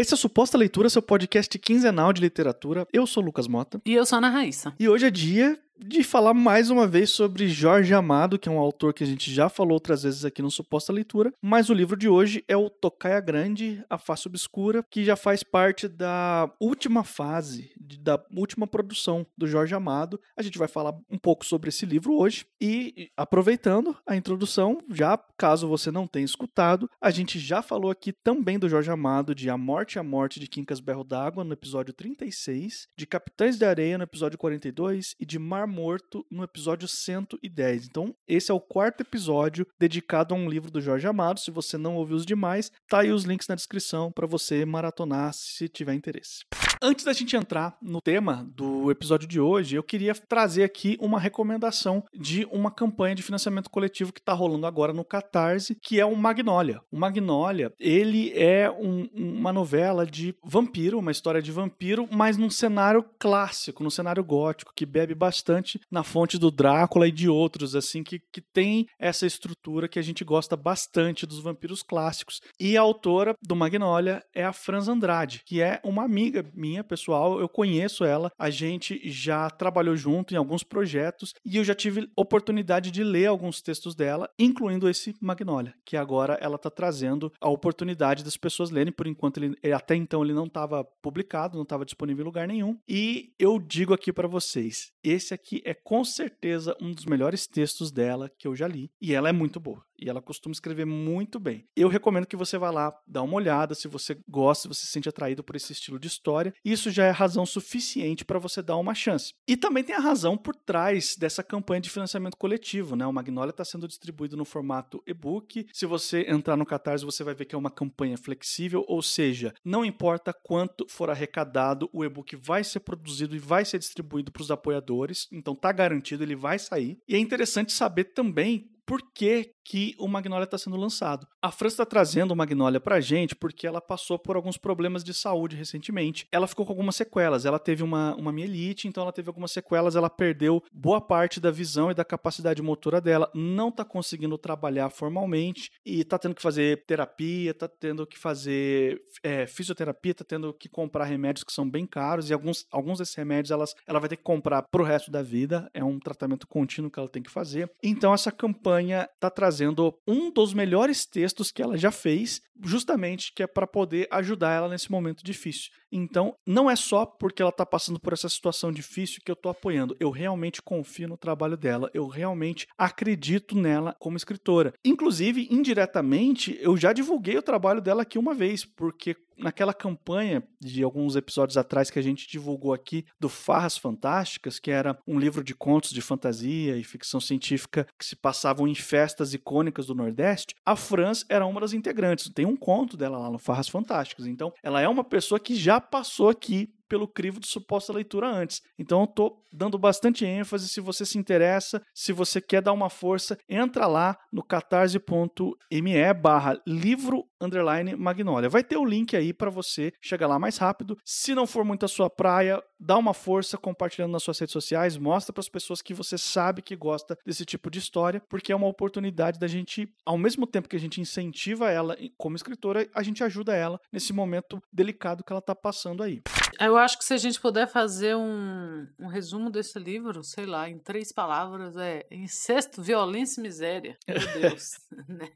Esse é a Suposta Leitura, seu podcast quinzenal de literatura. Eu sou o Lucas Mota. E eu sou a Ana Raíssa. E hoje é dia de falar mais uma vez sobre Jorge Amado, que é um autor que a gente já falou outras vezes aqui no Suposta Leitura, mas o livro de hoje é o Tocaia Grande, A Face Obscura, que já faz parte da última fase, da última produção do Jorge Amado. A gente vai falar um pouco sobre esse livro hoje e, aproveitando a introdução, já caso você não tenha escutado, a gente já falou aqui também do Jorge Amado de A Morte a Morte de Quincas Berro d'Água no episódio 36, de Capitães de Areia no episódio 42 e de Mar Morto no episódio 110. Então, esse é o quarto episódio dedicado a um livro do Jorge Amado. Se você não ouviu os demais, tá aí os links na descrição para você maratonar se tiver interesse. Antes da gente entrar no tema do episódio de hoje, eu queria trazer aqui uma recomendação de uma campanha de financiamento coletivo que está rolando agora no Catarse, que é o Magnolia. O Magnolia, ele é um, uma novela de vampiro, uma história de vampiro, mas num cenário clássico, num cenário gótico, que bebe bastante na fonte do Drácula e de outros, assim, que, que tem essa estrutura que a gente gosta bastante dos vampiros clássicos. E a autora do Magnolia é a Franz Andrade, que é uma amiga minha minha, pessoal, eu conheço ela, a gente já trabalhou junto em alguns projetos e eu já tive oportunidade de ler alguns textos dela, incluindo esse Magnolia, que agora ela está trazendo a oportunidade das pessoas lerem, por enquanto ele até então ele não estava publicado, não estava disponível em lugar nenhum. E eu digo aqui para vocês, esse aqui é com certeza um dos melhores textos dela que eu já li e ela é muito boa. E ela costuma escrever muito bem. Eu recomendo que você vá lá dar uma olhada, se você gosta, se você se sente atraído por esse estilo de história. Isso já é razão suficiente para você dar uma chance. E também tem a razão por trás dessa campanha de financiamento coletivo, né? O Magnolia está sendo distribuído no formato e-book. Se você entrar no Catarse, você vai ver que é uma campanha flexível, ou seja, não importa quanto for arrecadado, o e-book vai ser produzido e vai ser distribuído para os apoiadores. Então tá garantido, ele vai sair. E é interessante saber também por que, que o Magnolia está sendo lançado. A França está trazendo o Magnolia para a gente porque ela passou por alguns problemas de saúde recentemente. Ela ficou com algumas sequelas. Ela teve uma, uma mielite, então ela teve algumas sequelas. Ela perdeu boa parte da visão e da capacidade motora dela. Não está conseguindo trabalhar formalmente e está tendo que fazer terapia, está tendo que fazer é, fisioterapia, está tendo que comprar remédios que são bem caros e alguns, alguns desses remédios elas, ela vai ter que comprar para o resto da vida. É um tratamento contínuo que ela tem que fazer. Então essa campanha está trazendo um dos melhores textos que ela já fez, justamente que é para poder ajudar ela nesse momento difícil. Então, não é só porque ela está passando por essa situação difícil que eu estou apoiando. Eu realmente confio no trabalho dela. Eu realmente acredito nela como escritora. Inclusive, indiretamente, eu já divulguei o trabalho dela aqui uma vez, porque naquela campanha de alguns episódios atrás que a gente divulgou aqui do Farras Fantásticas, que era um livro de contos de fantasia e ficção científica que se passavam em festas icônicas do Nordeste, a Franz era uma das integrantes. Tem um conto dela lá no Farras Fantásticas. Então, ela é uma pessoa que já passou aqui pelo crivo de suposta leitura antes. Então eu tô dando bastante ênfase. Se você se interessa, se você quer dar uma força, entra lá no catarse.me barra livro underline Magnolia. Vai ter o link aí para você chegar lá mais rápido. Se não for muito a sua praia, dá uma força compartilhando nas suas redes sociais, mostra para as pessoas que você sabe que gosta desse tipo de história, porque é uma oportunidade da gente, ao mesmo tempo que a gente incentiva ela como escritora, a gente ajuda ela nesse momento delicado que ela está passando aí. Eu acho que se a gente puder fazer um, um resumo desse livro, sei lá, em três palavras, é incesto, violência e miséria. Meu Deus. né?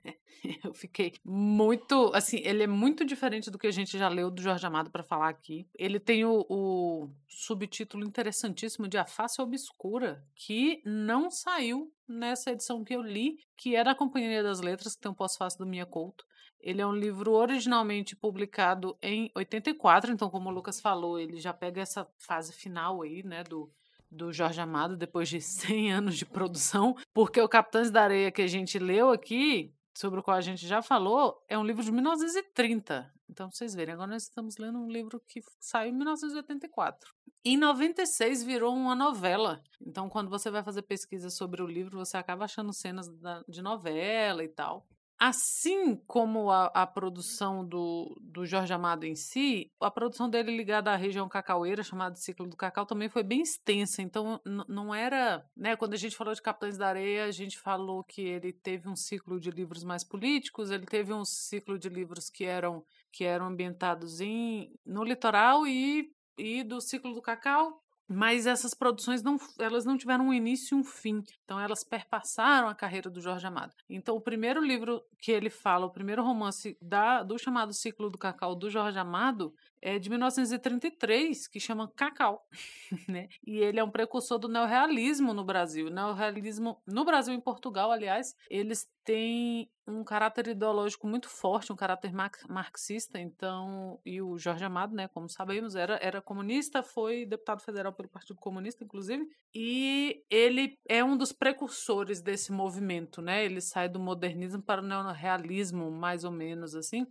Eu fiquei muito. Assim, ele é muito diferente do que a gente já leu do Jorge Amado para falar aqui. Ele tem o, o subtítulo interessantíssimo de A Face Obscura, que não saiu nessa edição que eu li, que é da Companhia das Letras, que tem um pós-fácil do Mia Couto. Ele é um livro originalmente publicado em 84, então, como o Lucas falou, ele já pega essa fase final aí, né, do, do Jorge Amado, depois de 100 anos de produção, porque o Capitães da Areia que a gente leu aqui, sobre o qual a gente já falou, é um livro de 1930. Então, vocês verem, agora nós estamos lendo um livro que saiu em 1984. Em 96 virou uma novela. Então, quando você vai fazer pesquisa sobre o livro, você acaba achando cenas de novela e tal. Assim como a, a, produção do, do Jorge Amado em si, a produção dele ligada à região cacaueira, chamada Ciclo do Cacau, também foi bem extensa. Então, não era. Né, quando a gente falou de Capitães da Areia, a gente falou que ele teve um ciclo de livros mais políticos, ele teve um ciclo de livros que eram que eram ambientados em, no litoral e, e do ciclo do cacau, mas essas produções não, elas não tiveram um início e um fim. Então elas perpassaram a carreira do Jorge Amado. Então o primeiro livro que ele fala, o primeiro romance da, do chamado Ciclo do Cacau do Jorge Amado, é de 1933, que chama Cacau, né? E ele é um precursor do neorrealismo no Brasil. O neorrealismo no Brasil e em Portugal, aliás, eles têm um caráter ideológico muito forte, um caráter marxista, então, e o Jorge Amado, né, como sabemos, era, era comunista, foi deputado federal pelo Partido Comunista, inclusive, e ele é um dos precursores desse movimento, né, ele sai do modernismo para o neorrealismo, mais ou menos, assim,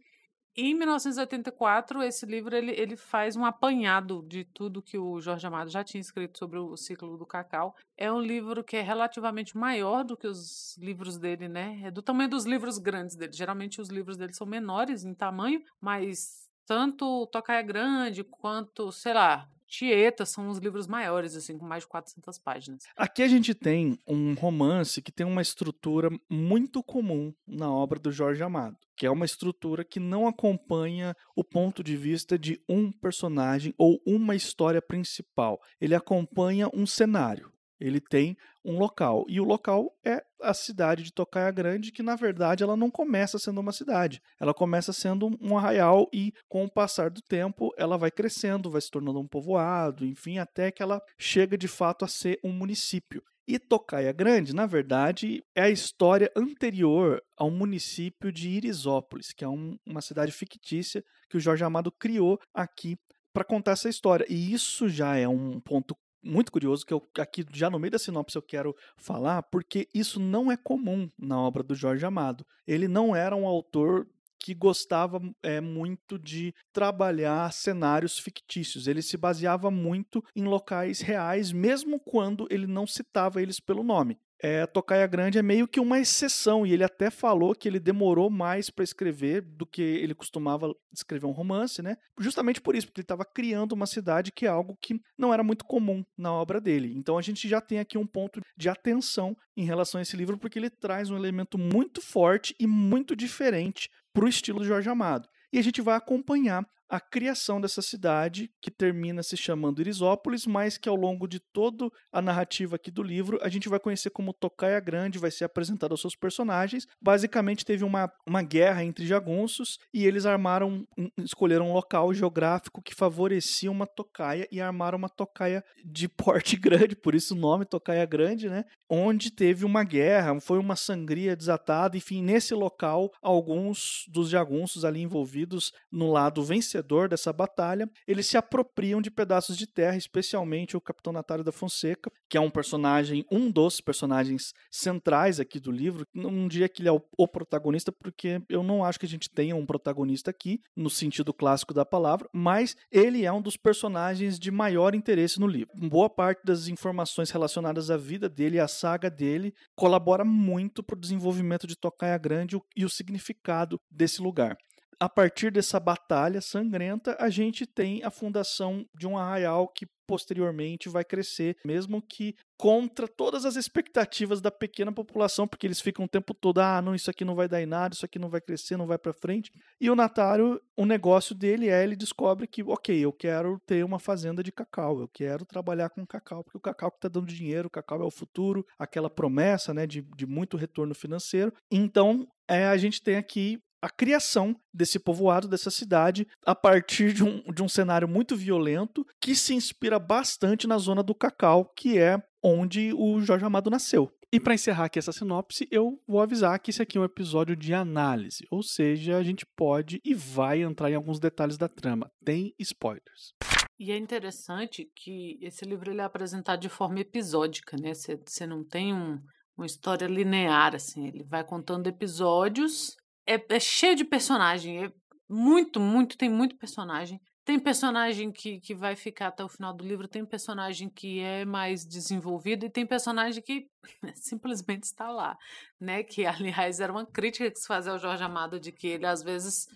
em 1984, esse livro ele, ele faz um apanhado de tudo que o Jorge Amado já tinha escrito sobre o ciclo do cacau. É um livro que é relativamente maior do que os livros dele, né? É do tamanho dos livros grandes dele. Geralmente os livros dele são menores em tamanho, mas tanto Tocaia Grande quanto, sei lá, Tieta são os livros maiores, assim, com mais de 400 páginas. Aqui a gente tem um romance que tem uma estrutura muito comum na obra do Jorge Amado, que é uma estrutura que não acompanha o ponto de vista de um personagem ou uma história principal. Ele acompanha um cenário. Ele tem um local. E o local é a cidade de Tocaia Grande, que na verdade ela não começa sendo uma cidade. Ela começa sendo um arraial e com o passar do tempo ela vai crescendo, vai se tornando um povoado, enfim, até que ela chega de fato a ser um município. E Tocaia Grande, na verdade, é a história anterior ao município de Irisópolis, que é um, uma cidade fictícia que o Jorge Amado criou aqui para contar essa história. E isso já é um ponto muito curioso que eu aqui já no meio da sinopse eu quero falar, porque isso não é comum na obra do Jorge Amado. Ele não era um autor que gostava é, muito de trabalhar cenários fictícios. Ele se baseava muito em locais reais, mesmo quando ele não citava eles pelo nome é, Tocaia Grande é meio que uma exceção, e ele até falou que ele demorou mais para escrever do que ele costumava escrever um romance, né? Justamente por isso, porque ele estava criando uma cidade que é algo que não era muito comum na obra dele. Então a gente já tem aqui um ponto de atenção em relação a esse livro, porque ele traz um elemento muito forte e muito diferente para o estilo de Jorge Amado. E a gente vai acompanhar a criação dessa cidade, que termina se chamando Irisópolis, mas que ao longo de toda a narrativa aqui do livro, a gente vai conhecer como Tocaia Grande, vai ser apresentado aos seus personagens. Basicamente, teve uma, uma guerra entre jagunços e eles armaram, escolheram um local geográfico que favorecia uma tocaia e armaram uma tocaia de porte grande, por isso o nome Tocaia Grande, né? Onde teve uma guerra, foi uma sangria desatada, enfim, nesse local, alguns dos jagunços ali envolvidos no lado vencedor vencedor dessa batalha, eles se apropriam de pedaços de terra, especialmente o Capitão Natário da Fonseca, que é um personagem, um dos personagens centrais aqui do livro. Não diria que ele é o, o protagonista, porque eu não acho que a gente tenha um protagonista aqui, no sentido clássico da palavra, mas ele é um dos personagens de maior interesse no livro. Boa parte das informações relacionadas à vida dele e à saga dele colabora muito para o desenvolvimento de Tocaia Grande e o significado desse lugar a partir dessa batalha sangrenta, a gente tem a fundação de um arraial que posteriormente vai crescer, mesmo que contra todas as expectativas da pequena população, porque eles ficam o tempo todo, ah, não, isso aqui não vai dar em nada, isso aqui não vai crescer, não vai para frente. E o Natário, o negócio dele é, ele descobre que, ok, eu quero ter uma fazenda de cacau, eu quero trabalhar com cacau, porque o cacau que está dando dinheiro, o cacau é o futuro, aquela promessa, né, de, de muito retorno financeiro. Então, é, a gente tem aqui a criação desse povoado, dessa cidade, a partir de um, de um cenário muito violento que se inspira bastante na zona do Cacau, que é onde o Jorge Amado nasceu. E para encerrar aqui essa sinopse, eu vou avisar que esse aqui é um episódio de análise, ou seja, a gente pode e vai entrar em alguns detalhes da trama. Tem spoilers. E é interessante que esse livro ele é apresentado de forma episódica, né? Você não tem um, uma história linear, assim. Ele vai contando episódios é, é cheio de personagem. É muito, muito, tem muito personagem. Tem personagem que, que vai ficar até o final do livro, tem personagem que é mais desenvolvido e tem personagem que simplesmente está lá, né? Que, aliás, era uma crítica que se fazia ao Jorge Amado de que ele, às vezes,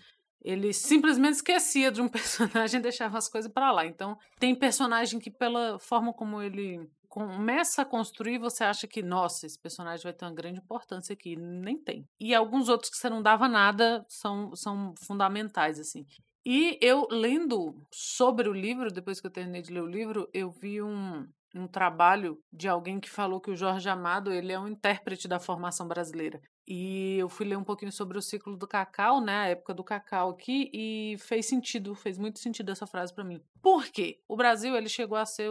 ele simplesmente esquecia de um personagem e deixava as coisas para lá. Então, tem personagem que, pela forma como ele começa a construir, você acha que, nossa, esse personagem vai ter uma grande importância aqui. Nem tem. E alguns outros que você não dava nada são, são fundamentais, assim. E eu lendo sobre o livro, depois que eu terminei de ler o livro, eu vi um, um trabalho de alguém que falou que o Jorge Amado ele é um intérprete da formação brasileira. E eu fui ler um pouquinho sobre o ciclo do cacau, né, a época do cacau aqui, e fez sentido, fez muito sentido essa frase para mim. Por quê? O Brasil ele chegou a ser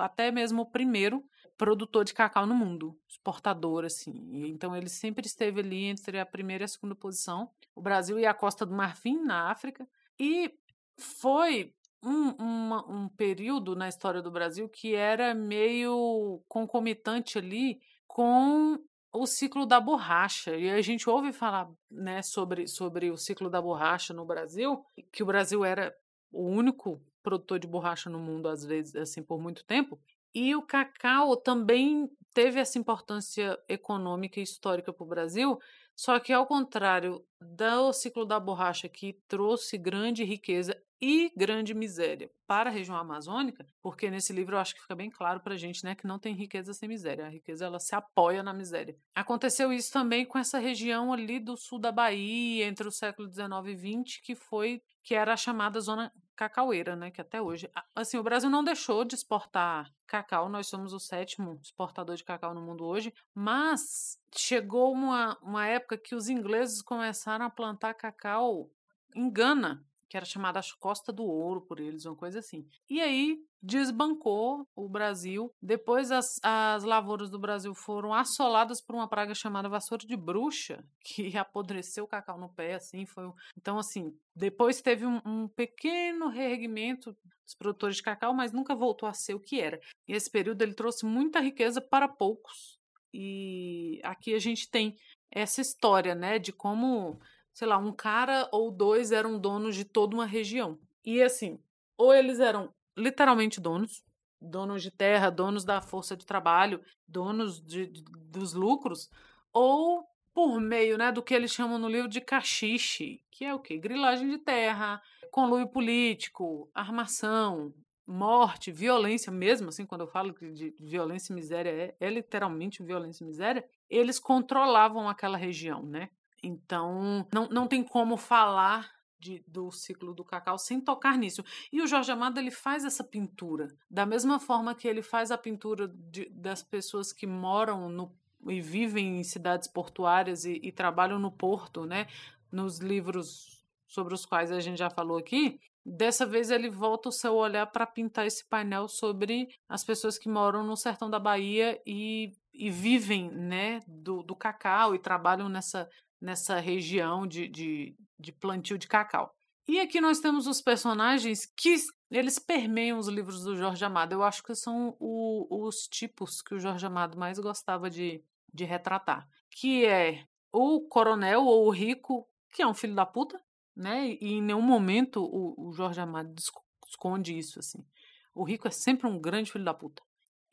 até mesmo o primeiro produtor de cacau no mundo, exportador assim. Então ele sempre esteve ali entre a primeira e a segunda posição. O Brasil e a Costa do Marfim na África. E foi um, um período na história do Brasil que era meio concomitante ali com o ciclo da borracha. E a gente ouve falar né, sobre, sobre o ciclo da borracha no Brasil, que o Brasil era o único produtor de borracha no mundo, às vezes, assim, por muito tempo. E o cacau também teve essa importância econômica e histórica para o Brasil, só que ao contrário do ciclo da borracha que trouxe grande riqueza e grande miséria para a região amazônica, porque nesse livro eu acho que fica bem claro para a gente né, que não tem riqueza sem miséria, a riqueza ela se apoia na miséria. Aconteceu isso também com essa região ali do sul da Bahia, entre o século XIX e XX, que foi que era a chamada zona cacaueira, né, que até hoje, assim, o Brasil não deixou de exportar cacau, nós somos o sétimo exportador de cacau no mundo hoje, mas chegou uma, uma época que os ingleses começaram a plantar cacau em Gana, que era chamada Costa do Ouro por eles, uma coisa assim. E aí desbancou o Brasil. Depois as, as lavouras do Brasil foram assoladas por uma praga chamada vassoura de bruxa, que apodreceu o cacau no pé, assim, foi... Então, assim, depois teve um, um pequeno reerguimento dos produtores de cacau, mas nunca voltou a ser o que era. E esse período ele trouxe muita riqueza para poucos. E aqui a gente tem essa história, né, de como sei lá, um cara ou dois eram donos de toda uma região. E assim, ou eles eram literalmente donos, donos de terra, donos da força de trabalho, donos de, de, dos lucros, ou por meio né, do que eles chamam no livro de cachiche, que é o quê? Grilagem de terra, conluio político, armação, morte, violência mesmo, assim, quando eu falo de violência e miséria, é, é literalmente violência e miséria, eles controlavam aquela região, né? Então, não, não tem como falar de, do ciclo do cacau sem tocar nisso. E o Jorge Amado ele faz essa pintura da mesma forma que ele faz a pintura de, das pessoas que moram no, e vivem em cidades portuárias e, e trabalham no porto, né? Nos livros sobre os quais a gente já falou aqui. Dessa vez ele volta o seu olhar para pintar esse painel sobre as pessoas que moram no sertão da Bahia e, e vivem né, do, do cacau e trabalham nessa, nessa região de, de, de plantio de cacau. E aqui nós temos os personagens que eles permeiam os livros do Jorge Amado. Eu acho que são o, os tipos que o Jorge Amado mais gostava de, de retratar. Que é o coronel ou o rico, que é um filho da puta, né? E em nenhum momento o, o Jorge Amado esconde isso, assim. O rico é sempre um grande filho da puta.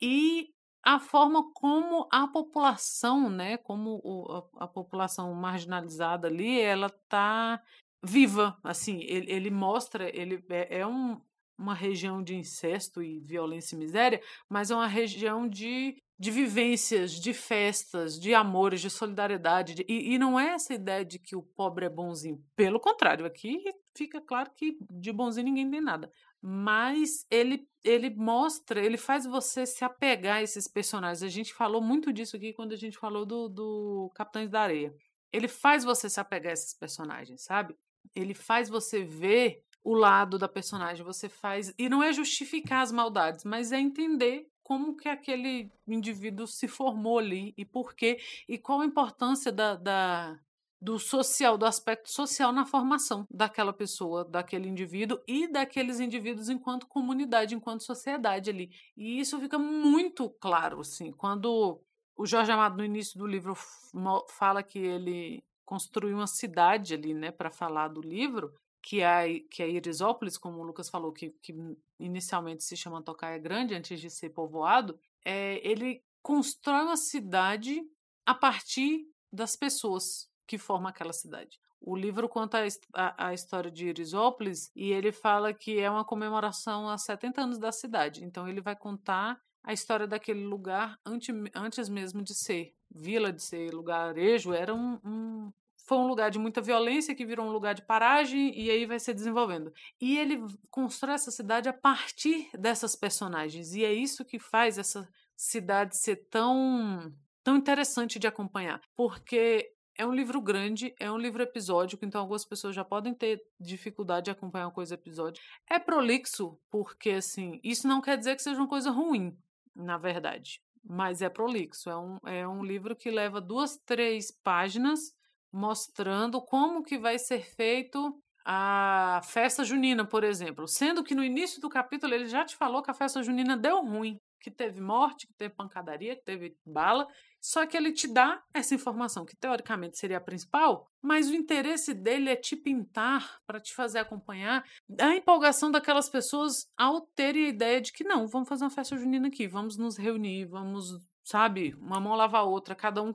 E a forma como a população, né, como o, a, a, população marginalizada ali, ela tá viva, assim, ele, ele mostra, ele é, é um, uma região de incesto e violência e miséria, mas é uma região de, de vivências, de festas, de amores, de solidariedade, de, e, e não é essa ideia de que o pobre é bonzinho, pelo contrário, aqui fica claro que de bonzinho ninguém tem nada, mas ele ele mostra, ele faz você se apegar a esses personagens. A gente falou muito disso aqui quando a gente falou do, do Capitães da Areia. Ele faz você se apegar a esses personagens, sabe? Ele faz você ver o lado da personagem, você faz. E não é justificar as maldades, mas é entender como que aquele indivíduo se formou ali e por quê, e qual a importância da, da, do social, do aspecto social na formação daquela pessoa, daquele indivíduo e daqueles indivíduos enquanto comunidade, enquanto sociedade ali. E isso fica muito claro, assim, quando o Jorge Amado no início do livro fala que ele construiu uma cidade ali, né, para falar do livro, que é, que é Irisópolis, como o Lucas falou, que, que inicialmente se chama Tocaia Grande, antes de ser povoado, é, ele constrói uma cidade a partir das pessoas, que forma aquela cidade. O livro conta a, a, história de Irisópolis e ele fala que é uma comemoração a 70 anos da cidade. Então ele vai contar a história daquele lugar antes, antes mesmo de ser vila, de ser lugarejo, era um, um foi um lugar de muita violência que virou um lugar de paragem e aí vai se desenvolvendo. E ele constrói essa cidade a partir dessas personagens e é isso que faz essa cidade ser tão tão interessante de acompanhar, porque é um livro grande, é um livro episódico, então algumas pessoas já podem ter dificuldade de acompanhar uma coisa episódica. É prolixo, porque assim, isso não quer dizer que seja uma coisa ruim, na verdade. Mas é prolixo. É um, é um livro que leva duas, três páginas mostrando como que vai ser feito a festa junina, por exemplo. Sendo que no início do capítulo ele já te falou que a festa junina deu ruim, que teve morte, que teve pancadaria, que teve bala. Só que ele te dá essa informação, que teoricamente seria a principal, mas o interesse dele é te pintar para te fazer acompanhar a empolgação daquelas pessoas ao terem a ideia de que não, vamos fazer uma festa junina aqui, vamos nos reunir, vamos, sabe, uma mão lava a outra, cada um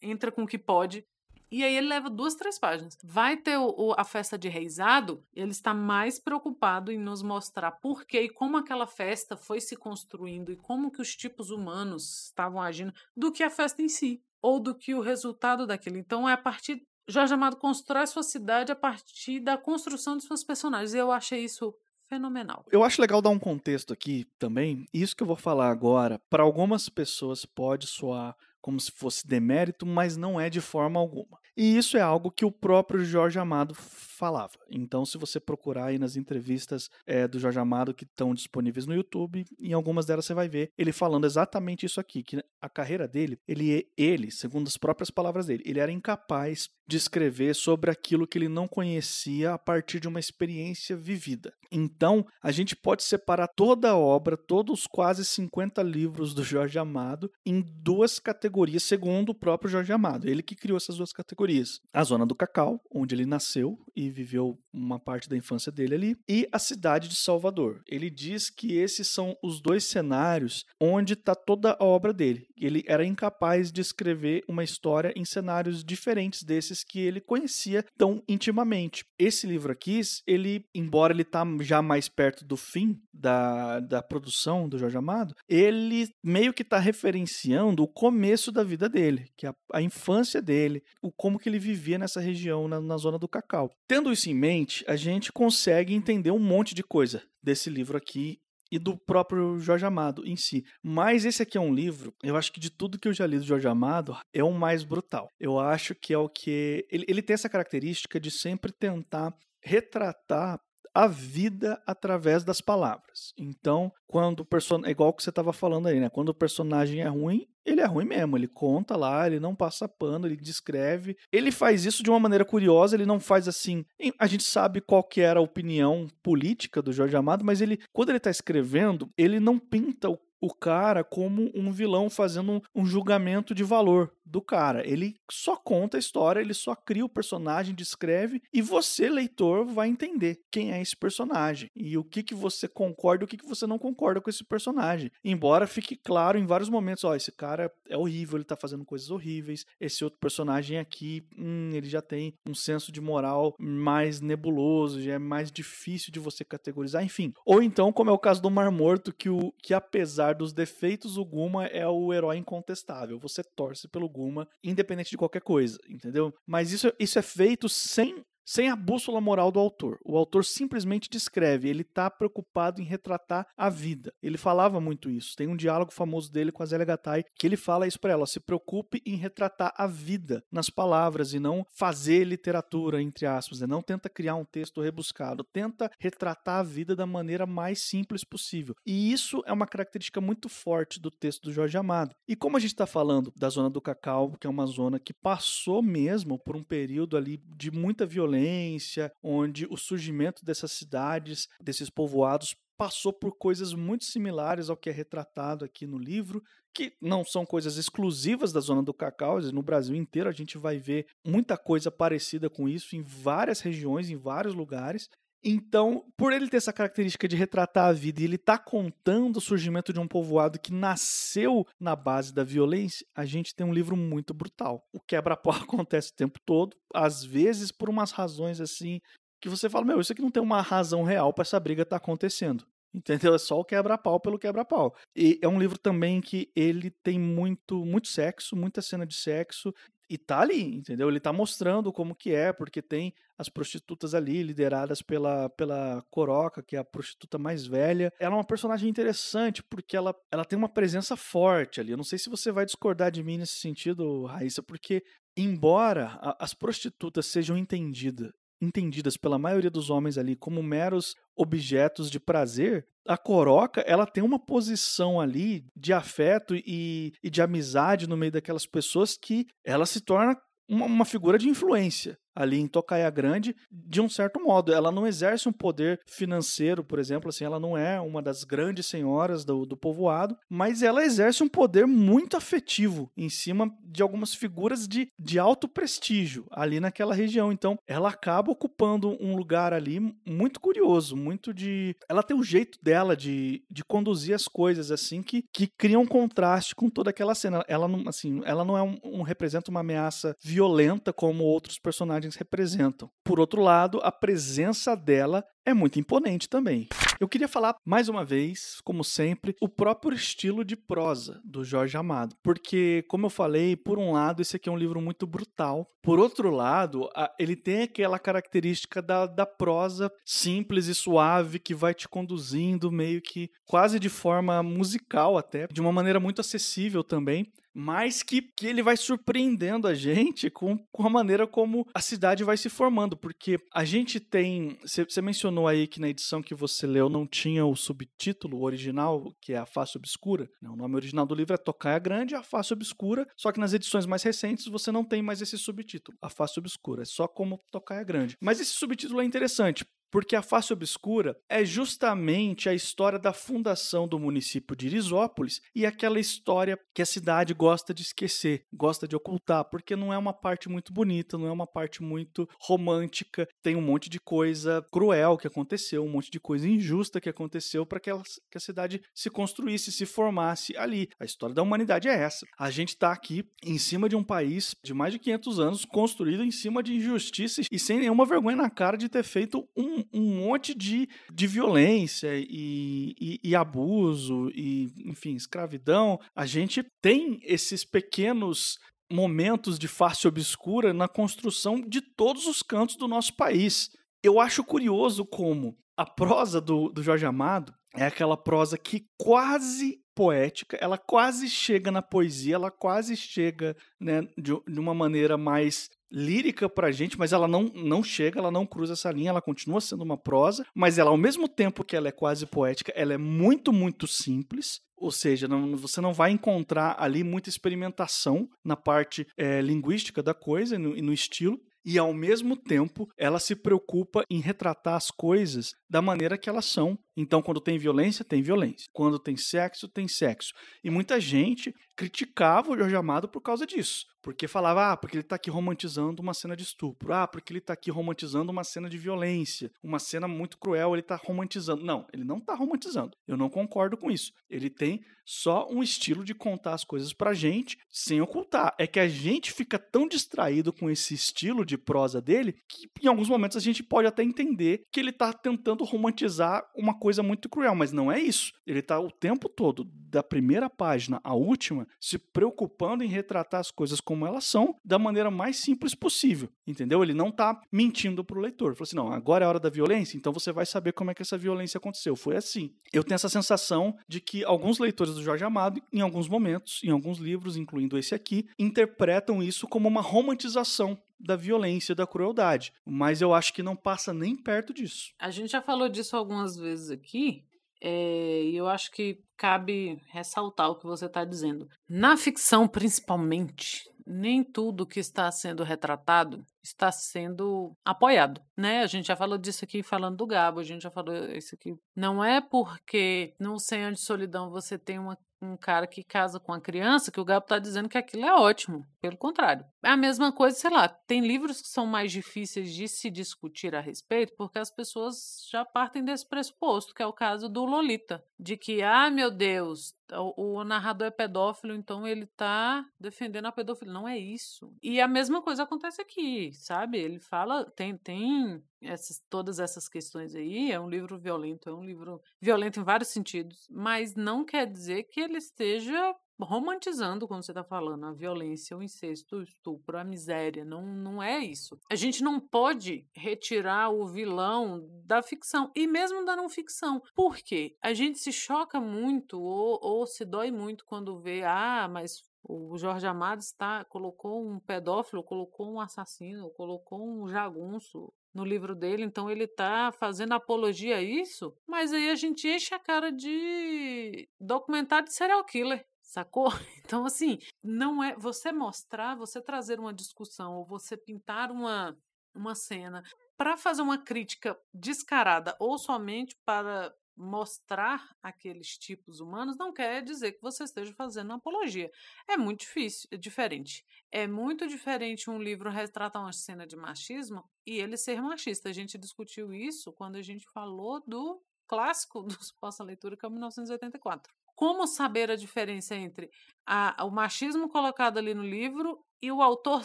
entra com o que pode e aí ele leva duas, três páginas. Vai ter o, o, a festa de reizado, ele está mais preocupado em nos mostrar por que e como aquela festa foi se construindo e como que os tipos humanos estavam agindo, do que a festa em si, ou do que o resultado daquilo. Então é a partir. Jorge Amado constrói sua cidade a partir da construção de seus personagens. E eu achei isso fenomenal. Eu acho legal dar um contexto aqui também. Isso que eu vou falar agora, para algumas pessoas pode soar como se fosse demérito, mas não é de forma alguma. E isso é algo que o próprio Jorge Amado falava. Então, se você procurar aí nas entrevistas é, do Jorge Amado que estão disponíveis no YouTube, em algumas delas você vai ver ele falando exatamente isso aqui, que a carreira dele, ele, ele, segundo as próprias palavras dele, ele era incapaz de escrever sobre aquilo que ele não conhecia a partir de uma experiência vivida. Então, a gente pode separar toda a obra, todos os quase 50 livros do Jorge Amado, em duas categorias, segundo o próprio Jorge Amado. Ele que criou essas duas categorias. A Zona do Cacau, onde ele nasceu e viveu uma parte da infância dele ali, e a cidade de Salvador. Ele diz que esses são os dois cenários onde está toda a obra dele. Ele era incapaz de escrever uma história em cenários diferentes desses que ele conhecia tão intimamente. Esse livro aqui, ele, embora ele tá já mais perto do fim da, da produção do Jorge Amado, ele meio que está referenciando o começo da vida dele, que é a, a infância dele, o como que ele vivia nessa região, na, na zona do Cacau. Tendo isso em mente, a gente consegue entender um monte de coisa desse livro aqui e do próprio Jorge Amado em si. Mas esse aqui é um livro, eu acho que de tudo que eu já li do Jorge Amado, é o mais brutal. Eu acho que é o que. Ele, ele tem essa característica de sempre tentar retratar a vida através das palavras. Então, quando o personagem. É igual o que você estava falando aí, né? Quando o personagem é ruim, ele é ruim mesmo. Ele conta lá, ele não passa pano, ele descreve. Ele faz isso de uma maneira curiosa, ele não faz assim. A gente sabe qual que era a opinião política do Jorge Amado, mas ele, quando ele está escrevendo, ele não pinta o o cara como um vilão fazendo um, julgamento de valor do cara. Ele só conta a história, ele só cria o personagem, descreve e você, leitor, vai entender quem é esse personagem e o que que você concorda e o que que você não concorda com esse personagem. Embora fique claro em vários momentos, ó, esse cara é horrível, ele tá fazendo coisas horríveis. Esse outro personagem aqui, hum, ele já tem um senso de moral mais nebuloso, já é mais difícil de você categorizar, enfim. Ou então, como é o caso do Mar Morto, que o que apesar dos defeitos, o Guma é o herói incontestável. Você torce pelo Guma, independente de qualquer coisa, entendeu? Mas isso, isso é feito sem sem a bússola moral do autor. O autor simplesmente descreve, ele está preocupado em retratar a vida. Ele falava muito isso. Tem um diálogo famoso dele com a Zélia Gattai que ele fala isso para ela: se preocupe em retratar a vida nas palavras e não fazer literatura, entre aspas. Né? Não tenta criar um texto rebuscado, tenta retratar a vida da maneira mais simples possível. E isso é uma característica muito forte do texto do Jorge Amado. E como a gente está falando da zona do Cacau, que é uma zona que passou mesmo por um período ali de muita violência violência, onde o surgimento dessas cidades, desses povoados, passou por coisas muito similares ao que é retratado aqui no livro, que não são coisas exclusivas da zona do cacau, no Brasil inteiro a gente vai ver muita coisa parecida com isso em várias regiões, em vários lugares. Então, por ele ter essa característica de retratar a vida e ele tá contando o surgimento de um povoado que nasceu na base da violência, a gente tem um livro muito brutal. O quebra-pau acontece o tempo todo, às vezes por umas razões assim que você fala, meu, isso aqui não tem uma razão real para essa briga estar tá acontecendo. Entendeu? É só o quebra-pau pelo quebra-pau. E é um livro também que ele tem muito, muito sexo, muita cena de sexo, e tá ali, entendeu? Ele tá mostrando como que é, porque tem as prostitutas ali, lideradas pela, pela Coroca, que é a prostituta mais velha. Ela é uma personagem interessante, porque ela, ela tem uma presença forte ali. Eu não sei se você vai discordar de mim nesse sentido, Raíssa, porque embora a, as prostitutas sejam entendidas entendidas pela maioria dos homens ali como meros objetos de prazer, a Coroca ela tem uma posição ali de afeto e, e de amizade no meio daquelas pessoas que ela se torna uma, uma figura de influência ali em Tocaia Grande, de um certo modo. Ela não exerce um poder financeiro, por exemplo, assim, ela não é uma das grandes senhoras do, do povoado, mas ela exerce um poder muito afetivo em cima de algumas figuras de, de alto prestígio ali naquela região. Então, ela acaba ocupando um lugar ali muito curioso, muito de. Ela tem um jeito dela de, de conduzir as coisas assim que, que cria um contraste com toda aquela cena. Ela não, assim, ela não é um, um representa uma ameaça violenta como outros personagens personagens representam. Por outro lado, a presença dela é muito imponente também. Eu queria falar mais uma vez, como sempre, o próprio estilo de prosa do Jorge Amado, porque, como eu falei, por um lado, esse aqui é um livro muito brutal, por outro lado, ele tem aquela característica da, da prosa simples e suave que vai te conduzindo meio que quase de forma musical, até, de uma maneira muito acessível também mas que, que ele vai surpreendendo a gente com, com a maneira como a cidade vai se formando, porque a gente tem. Você mencionou aí que na edição que você leu não tinha o subtítulo original, que é A Face Obscura. Né? O nome original do livro é Tocaia Grande, A Face Obscura, só que nas edições mais recentes você não tem mais esse subtítulo, A Face Obscura, é só como Tocaia Grande. Mas esse subtítulo é interessante, porque a face obscura é justamente a história da fundação do município de Irisópolis e aquela história que a cidade gosta de esquecer, gosta de ocultar, porque não é uma parte muito bonita, não é uma parte muito romântica, tem um monte de coisa cruel que aconteceu, um monte de coisa injusta que aconteceu para que, que a cidade se construísse, se formasse ali. A história da humanidade é essa. A gente está aqui em cima de um país de mais de 500 anos construído em cima de injustiças e sem nenhuma vergonha na cara de ter feito um um, monte de, de violência e, e, e abuso e, enfim, escravidão. A gente tem esses pequenos momentos de face obscura na construção de todos os cantos do nosso país. Eu acho curioso como a prosa do, do Jorge Amado é aquela prosa que quase poética, ela quase chega na poesia, ela quase chega né, de, de uma maneira mais lírica pra gente, mas ela não, não chega, ela não cruza essa linha, ela continua sendo uma prosa, mas ela, ao mesmo tempo que ela é quase poética, ela é muito, muito simples. Ou seja, não, você não vai encontrar ali muita experimentação na parte é, linguística da coisa e no, e no estilo e ao mesmo tempo ela se preocupa em retratar as coisas da maneira que elas são. Então, quando tem violência, tem violência. Quando tem sexo, tem sexo. E muita gente criticava o Jorge Amado por causa disso. Porque falava, ah, porque ele está aqui romantizando uma cena de estupro. Ah, porque ele está aqui romantizando uma cena de violência. Uma cena muito cruel, ele está romantizando. Não, ele não está romantizando. Eu não concordo com isso. Ele tem só um estilo de contar as coisas pra gente sem ocultar. É que a gente fica tão distraído com esse estilo de prosa dele que em alguns momentos a gente pode até entender que ele está tentando romantizar uma coisa muito cruel, mas não é isso. Ele está o tempo todo, da primeira página à última, se preocupando em retratar as coisas como elas são da maneira mais simples possível, entendeu? Ele não está mentindo para o leitor. Falou assim, não, agora é a hora da violência, então você vai saber como é que essa violência aconteceu. Foi assim. Eu tenho essa sensação de que alguns leitores do Jorge Amado, em alguns momentos, em alguns livros, incluindo esse aqui, interpretam isso como uma romantização da violência, da crueldade. Mas eu acho que não passa nem perto disso. A gente já falou disso algumas vezes aqui, é, e eu acho que cabe ressaltar o que você está dizendo. Na ficção, principalmente, nem tudo que está sendo retratado está sendo apoiado, né? A gente já falou disso aqui falando do Gabo, a gente já falou isso aqui. Não é porque no Senhor de Solidão você tem uma um cara que casa com a criança, que o Gabo tá dizendo que aquilo é ótimo. Pelo contrário. É a mesma coisa, sei lá, tem livros que são mais difíceis de se discutir a respeito, porque as pessoas já partem desse pressuposto, que é o caso do Lolita. De que, ah, meu Deus, o, o narrador é pedófilo, então ele tá defendendo a pedofilia. Não é isso. E a mesma coisa acontece aqui, sabe? Ele fala, tem, tem essas, todas essas questões aí. É um livro violento, é um livro violento em vários sentidos, mas não quer dizer que ele esteja romantizando, como você está falando, a violência, o incesto, o estupro, a miséria. Não, não é isso. A gente não pode retirar o vilão da ficção, e mesmo da não ficção. Por quê? A gente se choca muito ou, ou se dói muito quando vê, ah, mas o Jorge Amado está, colocou um pedófilo, colocou um assassino, colocou um jagunço no livro dele, então ele está fazendo apologia a isso, mas aí a gente enche a cara de documentário de serial killer. Sacou? Então, assim, não é você mostrar, você trazer uma discussão ou você pintar uma, uma cena para fazer uma crítica descarada ou somente para mostrar aqueles tipos humanos não quer dizer que você esteja fazendo apologia. É muito difícil, é diferente. É muito diferente um livro retratar uma cena de machismo e ele ser machista. A gente discutiu isso quando a gente falou do clássico do Suposta Leitura, que é 1984. Como saber a diferença entre a, o machismo colocado ali no livro e o autor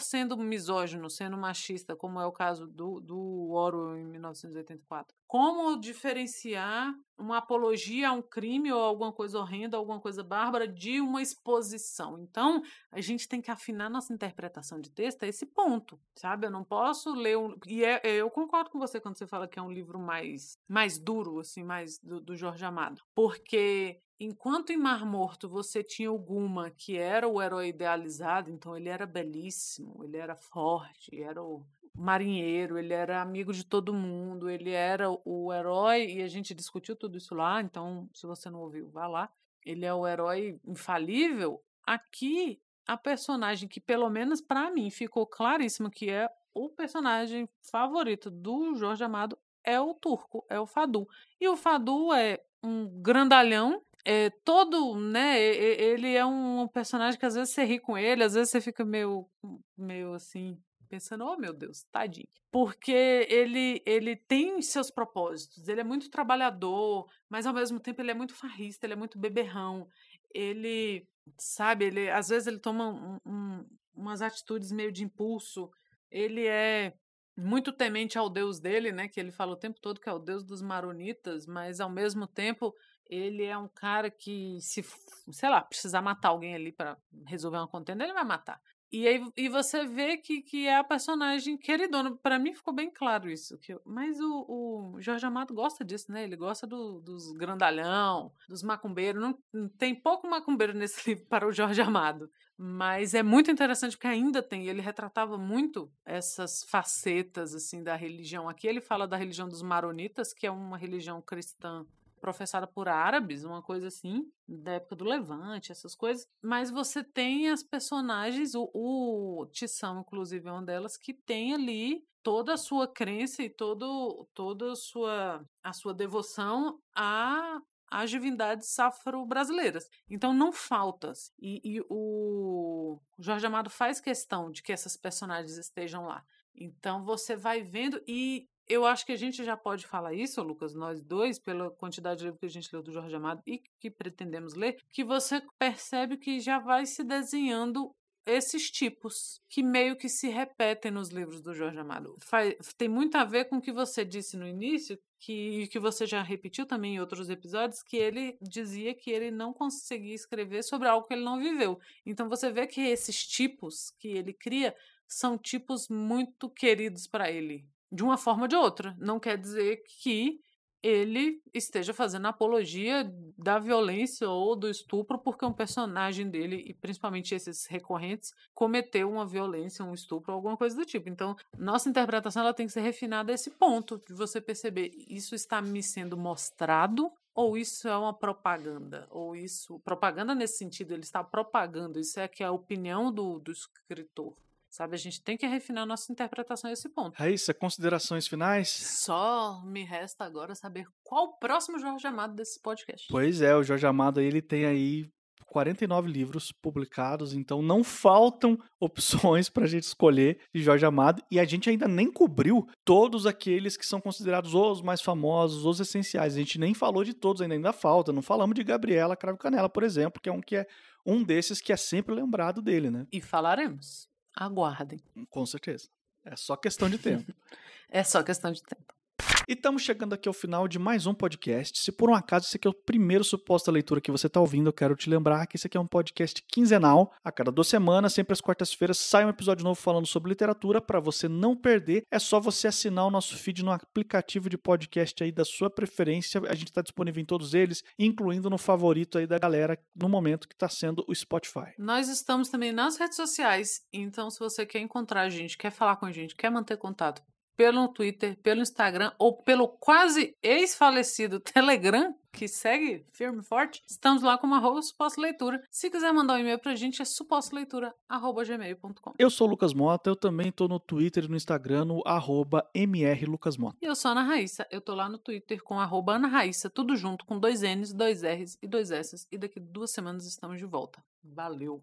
sendo misógino, sendo machista, como é o caso do, do Orwell em 1984? Como diferenciar uma apologia a um crime ou alguma coisa horrenda, alguma coisa bárbara, de uma exposição? Então, a gente tem que afinar nossa interpretação de texto a esse ponto, sabe? Eu não posso ler um. E é, eu concordo com você quando você fala que é um livro mais, mais duro, assim, mais do, do Jorge Amado. Porque Enquanto em Mar Morto você tinha o Guma, que era o herói idealizado, então ele era belíssimo, ele era forte, era o marinheiro, ele era amigo de todo mundo, ele era o herói, e a gente discutiu tudo isso lá, então se você não ouviu, vá lá. Ele é o herói infalível. Aqui, a personagem que, pelo menos para mim, ficou claríssimo que é o personagem favorito do Jorge Amado é o turco, é o Fadu. E o Fadu é um grandalhão é, todo, né, ele é um personagem que às vezes você ri com ele, às vezes você fica meio, meio assim, pensando, oh meu Deus, tadinho. Porque ele, ele tem seus propósitos, ele é muito trabalhador, mas ao mesmo tempo ele é muito farrista, ele é muito beberrão. Ele, sabe, ele às vezes ele toma um, um, umas atitudes meio de impulso. Ele é muito temente ao deus dele, né, que ele fala o tempo todo que é o deus dos maronitas, mas ao mesmo tempo ele é um cara que, se, sei lá, precisar matar alguém ali para resolver uma contenda, ele vai matar. E aí e você vê que, que é a personagem queridona. Para mim ficou bem claro isso. Que, mas o, o Jorge Amado gosta disso, né? Ele gosta do, dos grandalhão, dos macumbeiros. Não, tem pouco macumbeiro nesse livro para o Jorge Amado. Mas é muito interessante porque ainda tem. Ele retratava muito essas facetas assim da religião. Aqui ele fala da religião dos maronitas, que é uma religião cristã professada por árabes, uma coisa assim, da época do Levante, essas coisas. Mas você tem as personagens, o, o Tição, inclusive, é uma delas, que tem ali toda a sua crença e todo, toda a sua, a sua devoção a às divindades afro-brasileiras. Então não falta. E, e, o Jorge Amado faz questão de que essas personagens estejam lá. Então você vai vendo e eu acho que a gente já pode falar isso, Lucas, nós dois, pela quantidade de livros que a gente leu do Jorge Amado e que pretendemos ler, que você percebe que já vai se desenhando esses tipos que meio que se repetem nos livros do Jorge Amado. Faz, tem muito a ver com o que você disse no início, que, que você já repetiu também em outros episódios, que ele dizia que ele não conseguia escrever sobre algo que ele não viveu. Então você vê que esses tipos que ele cria são tipos muito queridos para ele de uma forma ou de outra. Não quer dizer que ele esteja fazendo apologia da violência ou do estupro porque um personagem dele, e principalmente esses recorrentes, cometeu uma violência, um estupro alguma coisa do tipo. Então, nossa interpretação ela tem que ser refinada a esse ponto de você perceber isso está me sendo mostrado ou isso é uma propaganda? Ou isso. Propaganda nesse sentido, ele está propagando, isso é que é a opinião do, do escritor. Sabe, a gente tem que refinar nossa interpretação a esse ponto. Raíssa, considerações finais? Só me resta agora saber qual o próximo Jorge Amado desse podcast. Pois é, o Jorge Amado ele tem aí 49 livros publicados, então não faltam opções para a gente escolher de Jorge Amado e a gente ainda nem cobriu todos aqueles que são considerados os mais famosos, os essenciais. A gente nem falou de todos ainda, ainda falta. Não falamos de Gabriela Cravo Canela, por exemplo, que é um que é um desses que é sempre lembrado dele, né? E falaremos. Aguardem. Com certeza. É só questão de tempo. é só questão de tempo. E estamos chegando aqui ao final de mais um podcast. Se por um acaso esse aqui é o primeiro suposta leitura que você está ouvindo, eu quero te lembrar que esse aqui é um podcast quinzenal. A cada duas semanas, sempre às quartas-feiras, sai um episódio novo falando sobre literatura. Para você não perder, é só você assinar o nosso feed no aplicativo de podcast aí da sua preferência. A gente está disponível em todos eles, incluindo no favorito aí da galera no momento que está sendo o Spotify. Nós estamos também nas redes sociais, então se você quer encontrar a gente, quer falar com a gente, quer manter contato, pelo Twitter, pelo Instagram ou pelo quase ex-falecido Telegram, que segue firme e forte, estamos lá com arroba suposta leitura. Se quiser mandar um e-mail pra gente, é supostaleitura.gmail.com. Eu sou o Lucas Mota, eu também tô no Twitter e no Instagram, no arroba mrlucasmota. E eu sou a Ana Raíssa, eu tô lá no Twitter com arroba Ana Raíssa, tudo junto, com dois N's, dois R's e dois S's. E daqui duas semanas estamos de volta. Valeu!